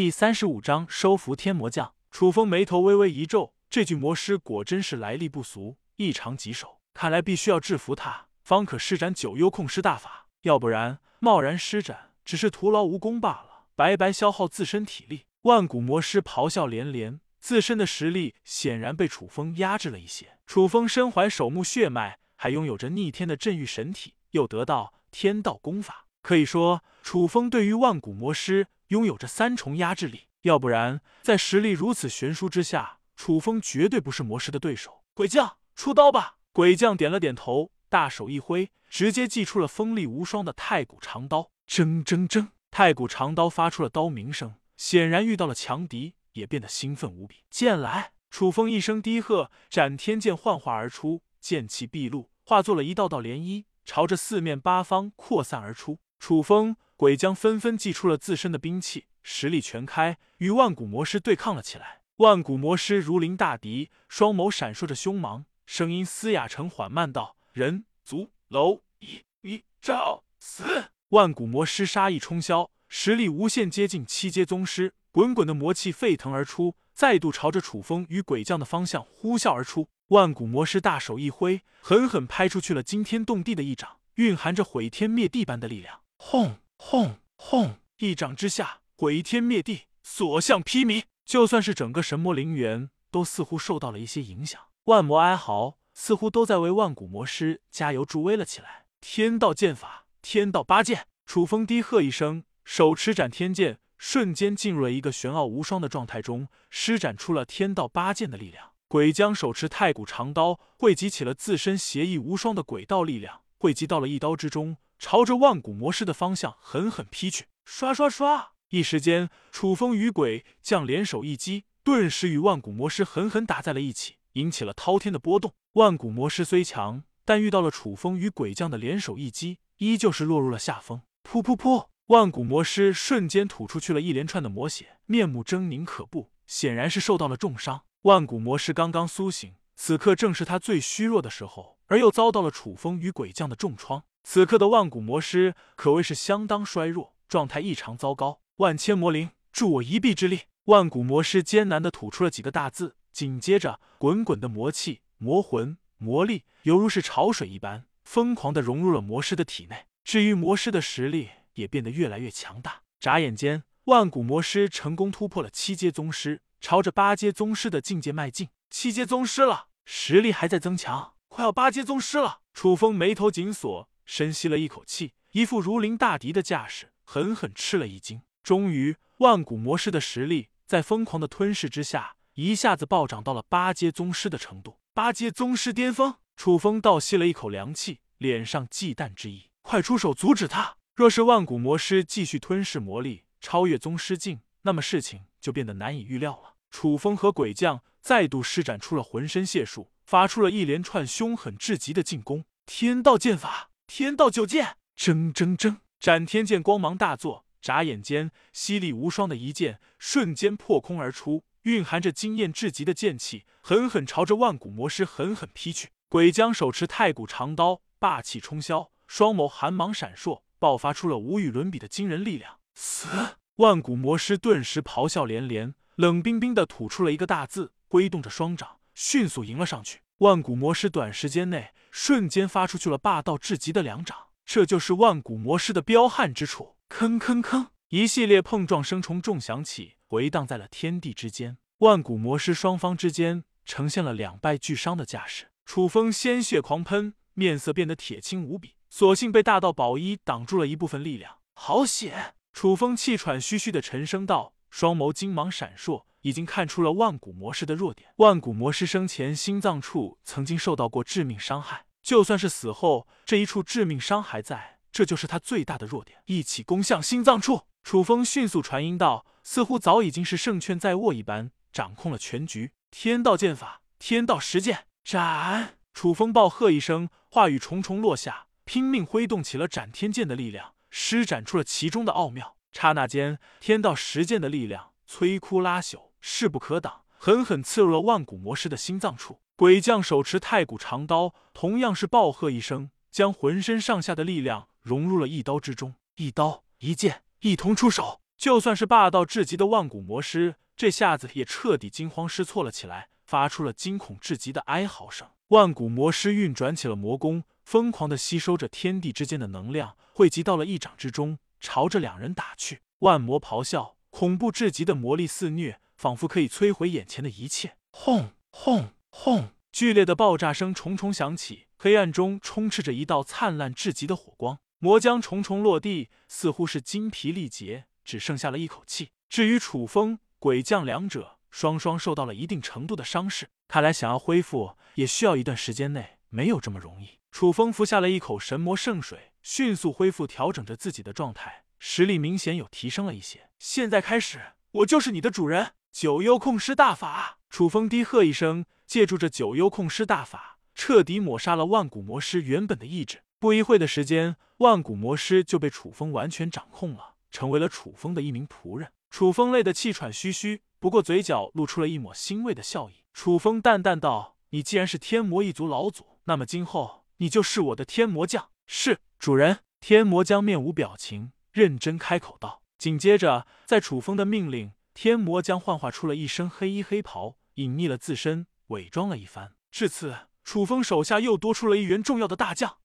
第三十五章收服天魔将。楚风眉头微微一皱，这具魔师果真是来历不俗，异常棘手。看来必须要制服他，方可施展九幽控尸大法。要不然，贸然施展只是徒劳无功罢了，白白消耗自身体力。万古魔师咆哮连连，自身的实力显然被楚风压制了一些。楚风身怀守墓血脉，还拥有着逆天的镇狱神体，又得到天道功法，可以说楚风对于万古魔师拥有着三重压制力。要不然，在实力如此悬殊之下，楚风绝对不是魔师的对手。鬼将出刀吧！鬼将点了点头，大手一挥，直接祭出了锋利无双的太古长刀。铮铮铮，太古长刀发出了刀鸣声，显然遇到了强敌，也变得兴奋无比。剑来！楚风一声低喝，斩天剑幻化而出，剑气毕露，化作了一道道涟漪，朝着四面八方扩散而出。楚风、鬼将纷纷祭出了自身的兵器。实力全开，与万古魔师对抗了起来。万古魔师如临大敌，双眸闪烁着凶芒，声音嘶哑成缓慢道：“人族蝼蚁一招死！”万古魔师杀意冲霄，实力无限接近七阶宗师，滚滚的魔气沸腾而出，再度朝着楚风与鬼将的方向呼啸而出。万古魔师大手一挥，狠狠拍出去了惊天动地的一掌，蕴含着毁天灭地般的力量。轰轰轰！一掌之下。毁天灭地，所向披靡。就算是整个神魔陵园，都似乎受到了一些影响。万魔哀嚎，似乎都在为万古魔师加油助威了起来。天道剑法，天道八剑。楚风低喝一声，手持斩天剑，瞬间进入了一个玄奥无双的状态中，施展出了天道八剑的力量。鬼将手持太古长刀，汇集起了自身邪异无双的鬼道力量，汇集到了一刀之中，朝着万古魔师的方向狠狠劈去。刷刷刷！一时间，楚风与鬼将联手一击，顿时与万古魔师狠狠打在了一起，引起了滔天的波动。万古魔师虽强，但遇到了楚风与鬼将的联手一击，依旧是落入了下风。噗噗噗！万古魔师瞬间吐出去了一连串的魔血，面目狰狞可怖，显然是受到了重伤。万古魔师刚刚苏醒，此刻正是他最虚弱的时候，而又遭到了楚风与鬼将的重创。此刻的万古魔师可谓是相当衰弱，状态异常糟糕。万千魔灵，助我一臂之力！万古魔师艰难的吐出了几个大字，紧接着，滚滚的魔气、魔魂、魔力，犹如是潮水一般，疯狂的融入了魔师的体内。至于魔师的实力，也变得越来越强大。眨眼间，万古魔师成功突破了七阶宗师，朝着八阶宗师的境界迈进。七阶宗师了，实力还在增强，快要八阶宗师了。楚风眉头紧锁，深吸了一口气，一副如临大敌的架势，狠狠吃了一惊。终于，万古魔师的实力在疯狂的吞噬之下，一下子暴涨到了八阶宗师的程度。八阶宗师巅峰，楚风倒吸了一口凉气，脸上忌惮之意。快出手阻止他！若是万古魔师继续吞噬魔力，超越宗师境，那么事情就变得难以预料了。楚风和鬼将再度施展出了浑身解数，发出了一连串凶狠至极的进攻。天道剑法，天道九剑，铮铮铮！斩天剑光芒大作。眨眼间，犀利无双的一剑瞬间破空而出，蕴含着惊艳至极的剑气，狠狠朝着万古魔师狠狠劈去。鬼将手持太古长刀，霸气冲霄，双眸寒芒闪烁，爆发出了无与伦比的惊人力量。死！万古魔师顿时咆哮连连，冷冰冰的吐出了一个大字，挥动着双掌，迅速迎了上去。万古魔师短时间内瞬间发出去了霸道至极的两掌，这就是万古魔师的彪悍之处。吭吭吭！一系列碰撞声重重响起，回荡在了天地之间。万古魔师双方之间呈现了两败俱伤的架势。楚风鲜血狂喷，面色变得铁青无比，所幸被大道宝衣挡住了一部分力量。好险！楚风气喘吁吁的沉声道，双眸金芒闪烁，已经看出了万古魔师的弱点。万古魔师生前心脏处曾经受到过致命伤害，就算是死后，这一处致命伤还在。这就是他最大的弱点，一起攻向心脏处。楚风迅速传音道，似乎早已经是胜券在握一般，掌控了全局。天道剑法，天道十剑，斩！楚风暴喝一声，话语重重落下，拼命挥动起了斩天剑的力量，施展出了其中的奥妙。刹那间，天道十剑的力量摧枯拉朽，势不可挡，狠狠刺入了万古魔师的心脏处。鬼将手持太古长刀，同样是暴喝一声，将浑身上下的力量。融入了一刀之中，一刀一剑一同出手。就算是霸道至极的万古魔师，这下子也彻底惊慌失措了起来，发出了惊恐至极的哀嚎声。万古魔师运转起了魔功，疯狂的吸收着天地之间的能量，汇集到了一掌之中，朝着两人打去。万魔咆哮，恐怖至极的魔力肆虐，仿佛可以摧毁眼前的一切。轰轰轰！剧烈的爆炸声重重响起，黑暗中充斥着一道灿烂至极的火光。魔将重重落地，似乎是精疲力竭，只剩下了一口气。至于楚风、鬼将两者，双双受到了一定程度的伤势。看来想要恢复也需要一段时间内，没有这么容易。楚风服下了一口神魔圣水，迅速恢复，调整着自己的状态，实力明显有提升了一些。现在开始，我就是你的主人。九幽控尸大法！楚风低喝一声，借助着九幽控尸大法，彻底抹杀了万古魔师原本的意志。不一会的时间，万古魔师就被楚风完全掌控了，成为了楚风的一名仆人。楚风累得气喘吁吁，不过嘴角露出了一抹欣慰的笑意。楚风淡淡道：“你既然是天魔一族老祖，那么今后你就是我的天魔将。”是主人。天魔将面无表情，认真开口道。紧接着，在楚风的命令，天魔将幻化出了一身黑衣黑袍，隐匿了自身，伪装了一番。至此，楚风手下又多出了一员重要的大将。